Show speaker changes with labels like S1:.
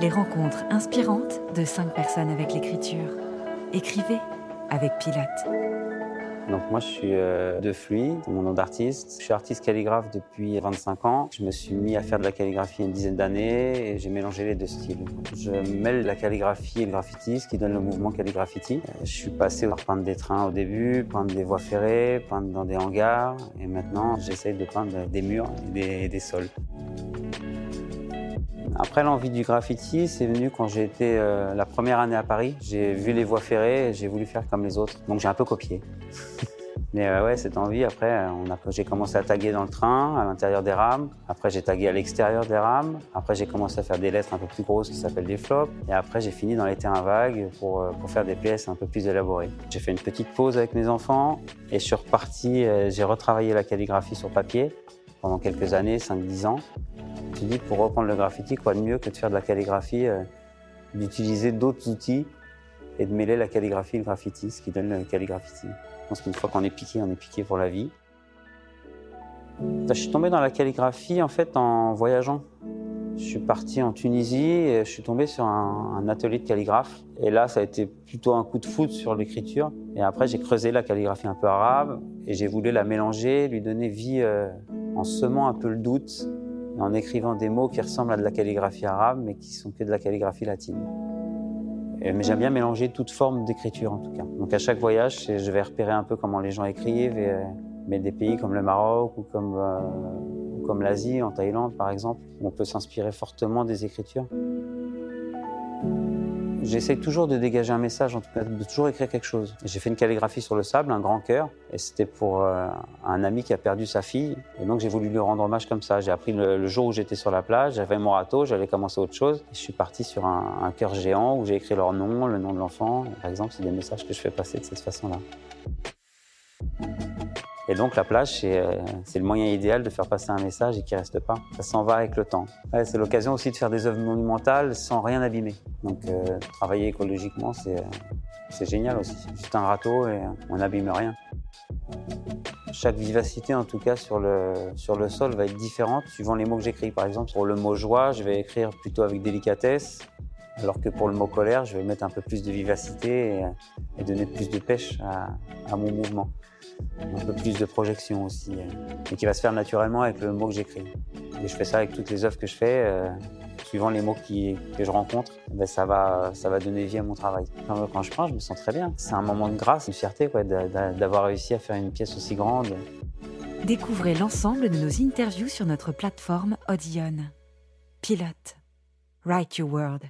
S1: Les rencontres inspirantes de cinq personnes avec l'écriture. Écrivez avec Pilate.
S2: Donc moi je suis euh, de Fluy, mon nom d'artiste. Je suis artiste calligraphe depuis 25 ans. Je me suis mis à faire de la calligraphie une dizaine d'années et j'ai mélangé les deux styles. Je mêle la calligraphie et le graffiti, ce qui donne le mouvement calligraffiti. Euh, je suis passé par peindre des trains au début, peindre des voies ferrées, peindre dans des hangars et maintenant j'essaye de peindre des murs et des, sols. Après l'envie du graffiti, c'est venu quand j'ai été euh, la première année à Paris. J'ai vu les voies ferrées et j'ai voulu faire comme les autres. Donc j'ai un peu copié. Mais euh, ouais, cette envie, après, j'ai commencé à taguer dans le train, à l'intérieur des rames. Après, j'ai tagué à l'extérieur des rames. Après, j'ai commencé à faire des lettres un peu plus grosses qui s'appellent des flops. Et après, j'ai fini dans les terrains vagues pour, euh, pour faire des pièces un peu plus élaborées. J'ai fait une petite pause avec mes enfants et je suis reparti, j'ai retravaillé la calligraphie sur papier pendant quelques années, 5-10 ans. Je me dit, pour reprendre le graffiti, quoi de mieux que de faire de la calligraphie, d'utiliser d'autres outils et de mêler la calligraphie et le graffiti, ce qui donne le calligraphiti. Je pense qu'une fois qu'on est piqué, on est piqué pour la vie. Je suis tombé dans la calligraphie en fait en voyageant. Je suis parti en Tunisie et je suis tombé sur un, atelier de calligraphe. Et là, ça a été plutôt un coup de foot sur l'écriture. Et après, j'ai creusé la calligraphie un peu arabe et j'ai voulu la mélanger, lui donner vie euh, en semant un peu le doute, en écrivant des mots qui ressemblent à de la calligraphie arabe, mais qui sont que de la calligraphie latine mais j'aime bien mélanger toute forme d'écriture en tout cas. Donc à chaque voyage, je vais repérer un peu comment les gens écrivent, et, mais des pays comme le Maroc ou comme, euh, comme l'Asie, en Thaïlande par exemple, on peut s'inspirer fortement des écritures. J'essaie toujours de dégager un message, en tout cas de toujours écrire quelque chose. J'ai fait une calligraphie sur le sable, un grand cœur, et c'était pour euh, un ami qui a perdu sa fille. Et donc j'ai voulu lui rendre hommage comme ça. J'ai appris le, jour où j'étais sur la plage, j'avais mon râteau, j'allais commencer autre chose. Je suis parti sur un, un cœur géant où j'ai écrit leur nom, le nom de l'enfant. Par exemple, c'est des messages que je fais passer de cette façon-là. Et donc la plage, euh, c'est le moyen idéal de faire passer un message et qui reste pas. Ça s'en va avec le temps. c'est l'occasion aussi de faire des œuvres monumentales sans rien abîmer. Donc euh, travailler écologiquement, euh, c'est génial aussi. Juste un râteau et on n'abîme rien. Chaque vivacité, en tout cas, sur le, sol va être différente suivant les mots que j'écris. Par exemple, pour le mot joie, je vais écrire plutôt avec délicatesse, alors que pour le mot colère, je vais mettre un peu plus de vivacité donner plus de pêche à, mon mouvement un peu plus de projection aussi, euh, et qui va se faire naturellement avec le mot que j'écris. Et je fais ça avec toutes les œuvres que je fais, euh, suivant les mots que je rencontre, ben ça, va, ça va donner vie à mon travail. Quand, je peins, je me sens très bien. C'est un moment de grâce, une fierté d'avoir réussi à faire une pièce aussi grande.
S1: Découvrez l'ensemble de nos interviews sur notre plateforme Audion. Pilote. Write Your Word.